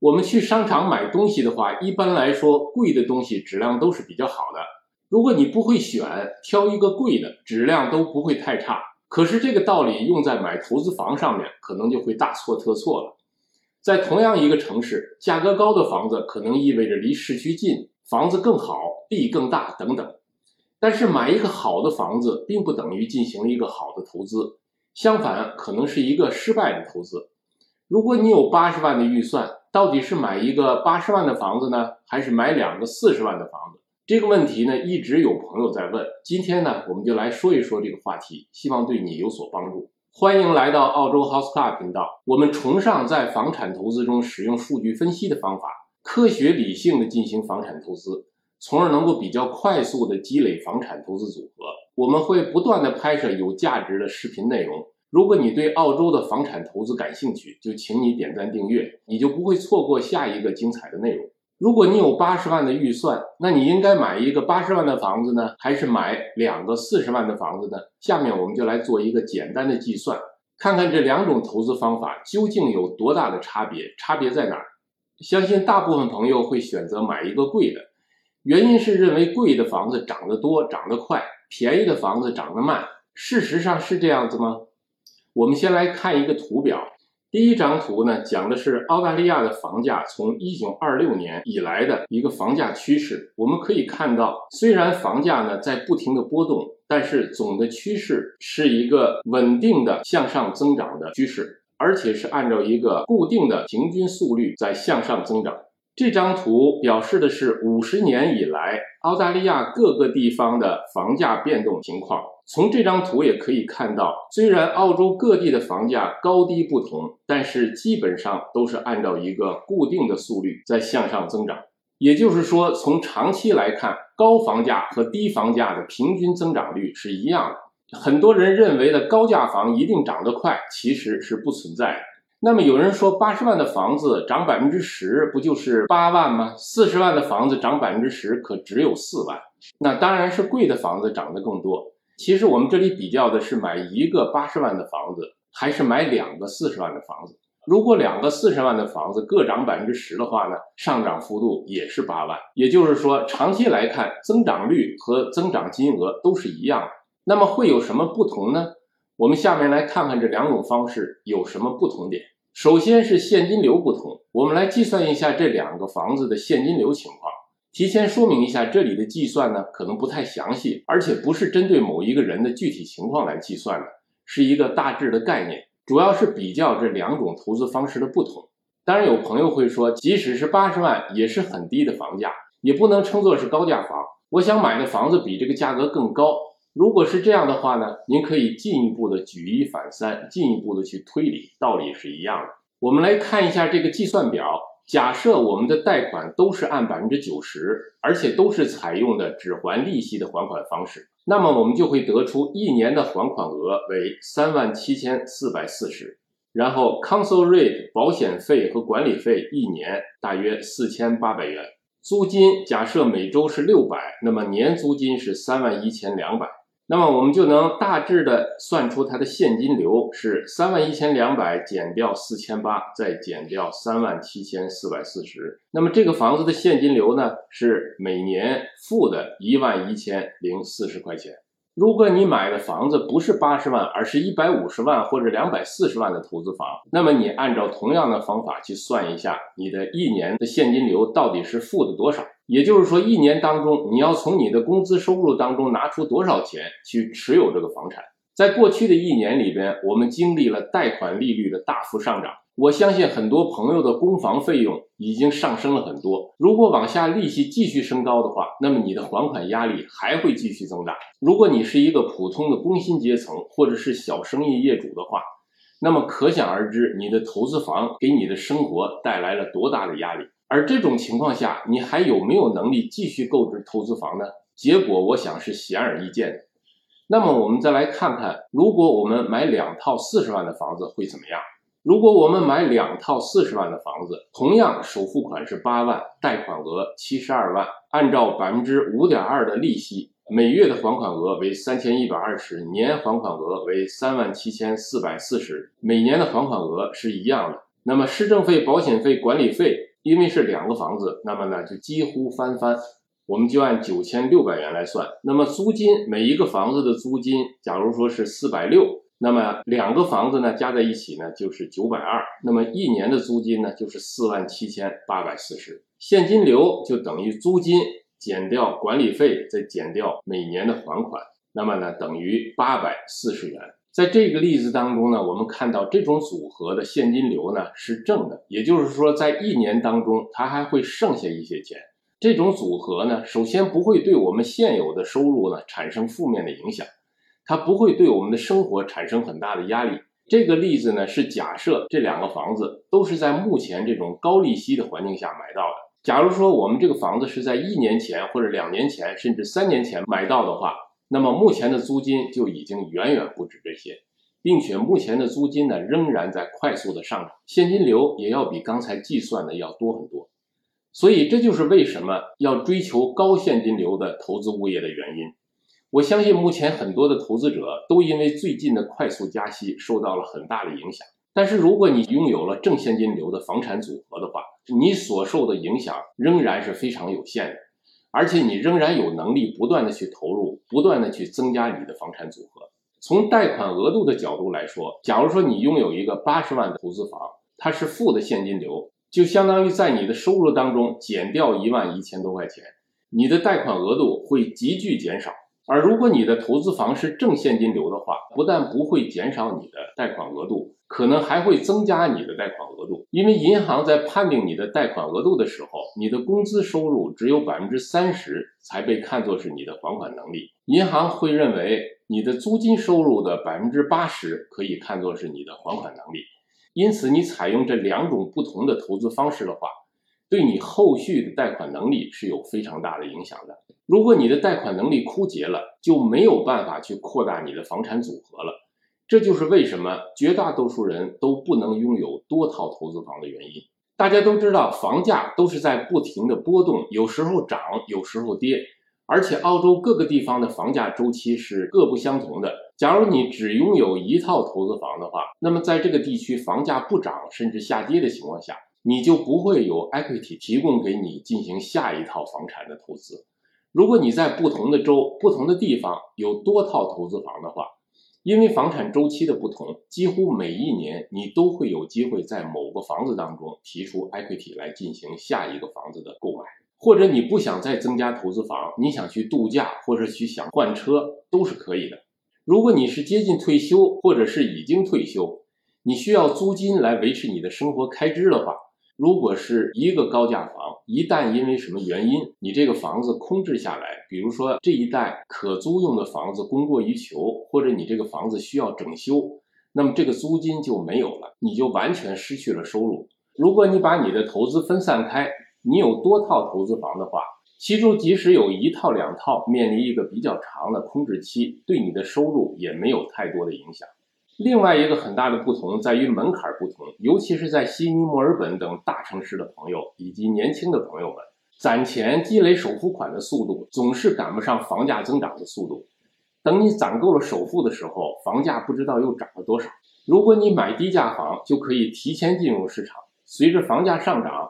我们去商场买东西的话，一般来说，贵的东西质量都是比较好的。如果你不会选，挑一个贵的，质量都不会太差。可是这个道理用在买投资房上面，可能就会大错特错了。在同样一个城市，价格高的房子可能意味着离市区近，房子更好，地更大等等。但是买一个好的房子，并不等于进行一个好的投资，相反，可能是一个失败的投资。如果你有八十万的预算，到底是买一个八十万的房子呢，还是买两个四十万的房子？这个问题呢，一直有朋友在问。今天呢，我们就来说一说这个话题，希望对你有所帮助。欢迎来到澳洲 House Club 频道。我们崇尚在房产投资中使用数据分析的方法，科学理性的进行房产投资，从而能够比较快速的积累房产投资组合。我们会不断的拍摄有价值的视频内容。如果你对澳洲的房产投资感兴趣，就请你点赞订阅，你就不会错过下一个精彩的内容。如果你有八十万的预算，那你应该买一个八十万的房子呢，还是买两个四十万的房子呢？下面我们就来做一个简单的计算，看看这两种投资方法究竟有多大的差别，差别在哪儿？相信大部分朋友会选择买一个贵的，原因是认为贵的房子涨得多、涨得快，便宜的房子涨得慢。事实上是这样子吗？我们先来看一个图表。第一张图呢，讲的是澳大利亚的房价从一九二六年以来的一个房价趋势。我们可以看到，虽然房价呢在不停的波动，但是总的趋势是一个稳定的向上增长的趋势，而且是按照一个固定的平均速率在向上增长。这张图表示的是五十年以来澳大利亚各个地方的房价变动情况。从这张图也可以看到，虽然澳洲各地的房价高低不同，但是基本上都是按照一个固定的速率在向上增长。也就是说，从长期来看，高房价和低房价的平均增长率是一样的。很多人认为的高价房一定涨得快，其实是不存在的。那么有人说，八十万的房子涨百分之十，不就是八万吗？四十万的房子涨百分之十，可只有四万。那当然是贵的房子涨得更多。其实我们这里比较的是买一个八十万的房子，还是买两个四十万的房子。如果两个四十万的房子各涨百分之十的话呢，上涨幅度也是八万。也就是说，长期来看，增长率和增长金额都是一样的。那么会有什么不同呢？我们下面来看看这两种方式有什么不同点。首先是现金流不同，我们来计算一下这两个房子的现金流情况。提前说明一下，这里的计算呢可能不太详细，而且不是针对某一个人的具体情况来计算的，是一个大致的概念，主要是比较这两种投资方式的不同。当然，有朋友会说，即使是八十万，也是很低的房价，也不能称作是高价房。我想买的房子比这个价格更高。如果是这样的话呢，您可以进一步的举一反三，进一步的去推理，道理是一样的。我们来看一下这个计算表。假设我们的贷款都是按百分之九十，而且都是采用的只还利息的还款方式，那么我们就会得出一年的还款额为三万七千四百四十，然后 council rate 保险费和管理费一年大约四千八百元，租金假设每周是六百，那么年租金是三万一千两百。那么我们就能大致的算出它的现金流是三万一千两百减掉四千八，再减掉三万七千四百四十。那么这个房子的现金流呢，是每年负的一万一千零四十块钱。如果你买的房子不是八十万，而是一百五十万或者两百四十万的投资房，那么你按照同样的方法去算一下，你的一年的现金流到底是负的多少？也就是说，一年当中你要从你的工资收入当中拿出多少钱去持有这个房产？在过去的一年里边，我们经历了贷款利率的大幅上涨。我相信很多朋友的公房费用已经上升了很多。如果往下利息继续升高的话，那么你的还款压力还会继续增大。如果你是一个普通的工薪阶层或者是小生意业主的话，那么可想而知，你的投资房给你的生活带来了多大的压力。而这种情况下，你还有没有能力继续购置投资房呢？结果我想是显而易见的。那么我们再来看看，如果我们买两套四十万的房子会怎么样？如果我们买两套四十万的房子，同样首付款是八万，贷款额七十二万，按照百分之五点二的利息，每月的还款额为三千一百二十，年还款额为三万七千四百四十，每年的还款额是一样的。那么市政费、保险费、管理费。因为是两个房子，那么呢就几乎翻番。我们就按九千六百元来算，那么租金每一个房子的租金，假如说是四百六，那么两个房子呢加在一起呢就是九百二，那么一年的租金呢就是四万七千八百四十。现金流就等于租金减掉管理费，再减掉每年的还款，那么呢等于八百四十元。在这个例子当中呢，我们看到这种组合的现金流呢是正的，也就是说在一年当中它还会剩下一些钱。这种组合呢，首先不会对我们现有的收入呢产生负面的影响，它不会对我们的生活产生很大的压力。这个例子呢是假设这两个房子都是在目前这种高利息的环境下买到的。假如说我们这个房子是在一年前或者两年前甚至三年前买到的话，那么目前的租金就已经远远不止这些，并且目前的租金呢仍然在快速的上涨，现金流也要比刚才计算的要多很多。所以这就是为什么要追求高现金流的投资物业的原因。我相信目前很多的投资者都因为最近的快速加息受到了很大的影响。但是如果你拥有了正现金流的房产组合的话，你所受的影响仍然是非常有限的，而且你仍然有能力不断的去投入，不断的去增加你的房产组合。从贷款额度的角度来说，假如说你拥有一个八十万的投资房，它是负的现金流。就相当于在你的收入当中减掉一万一千多块钱，你的贷款额度会急剧减少。而如果你的投资房是正现金流的话，不但不会减少你的贷款额度，可能还会增加你的贷款额度。因为银行在判定你的贷款额度的时候，你的工资收入只有百分之三十才被看作是你的还款能力，银行会认为你的租金收入的百分之八十可以看作是你的还款能力。因此，你采用这两种不同的投资方式的话，对你后续的贷款能力是有非常大的影响的。如果你的贷款能力枯竭了，就没有办法去扩大你的房产组合了。这就是为什么绝大多数人都不能拥有多套投资房的原因。大家都知道，房价都是在不停的波动，有时候涨，有时候跌。而且澳洲各个地方的房价周期是各不相同的。假如你只拥有一套投资房的话，那么在这个地区房价不涨甚至下跌的情况下，你就不会有 equity 提供给你进行下一套房产的投资。如果你在不同的州、不同的地方有多套投资房的话，因为房产周期的不同，几乎每一年你都会有机会在某个房子当中提出 equity 来进行下一个房子的购买。或者你不想再增加投资房，你想去度假，或者去想换车，都是可以的。如果你是接近退休，或者是已经退休，你需要租金来维持你的生活开支的话，如果是一个高价房，一旦因为什么原因，你这个房子空置下来，比如说这一带可租用的房子供过于求，或者你这个房子需要整修，那么这个租金就没有了，你就完全失去了收入。如果你把你的投资分散开，你有多套投资房的话，其中即使有一套两套面临一个比较长的空置期，对你的收入也没有太多的影响。另外一个很大的不同在于门槛不同，尤其是在悉尼、墨尔本等大城市的朋友以及年轻的朋友们，攒钱积累首付款的速度总是赶不上房价增长的速度。等你攒够了首付的时候，房价不知道又涨了多少。如果你买低价房，就可以提前进入市场，随着房价上涨。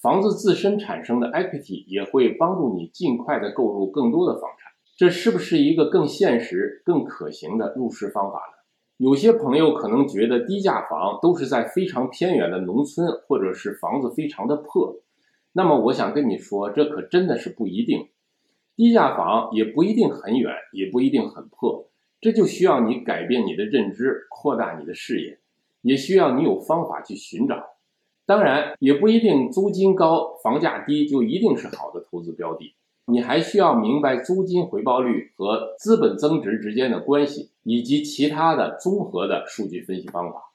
房子自身产生的 equity 也会帮助你尽快的购入更多的房产，这是不是一个更现实、更可行的入市方法呢？有些朋友可能觉得低价房都是在非常偏远的农村，或者是房子非常的破。那么我想跟你说，这可真的是不一定，低价房也不一定很远，也不一定很破。这就需要你改变你的认知，扩大你的视野，也需要你有方法去寻找。当然，也不一定租金高、房价低就一定是好的投资标的。你还需要明白租金回报率和资本增值之间的关系，以及其他的综合的数据分析方法。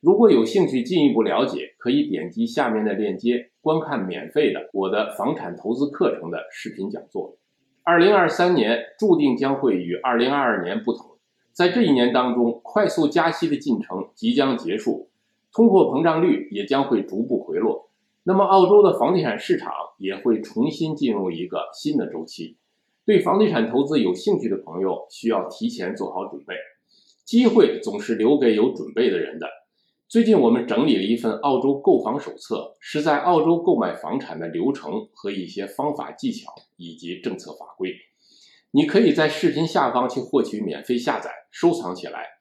如果有兴趣进一步了解，可以点击下面的链接观看免费的我的房产投资课程的视频讲座。二零二三年注定将会与二零二二年不同，在这一年当中，快速加息的进程即将结束。通货膨胀率也将会逐步回落，那么澳洲的房地产市场也会重新进入一个新的周期。对房地产投资有兴趣的朋友需要提前做好准备，机会总是留给有准备的人的。最近我们整理了一份澳洲购房手册，是在澳洲购买房产的流程和一些方法技巧以及政策法规。你可以在视频下方去获取免费下载，收藏起来，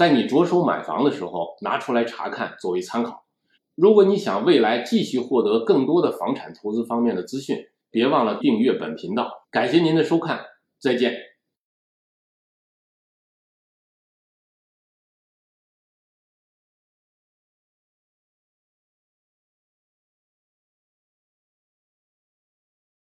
在你着手买房的时候拿出来查看作为参考。如果你想未来继续获得更多的房产投资方面的资讯，别忘了订阅本频道。感谢您的收看，再见。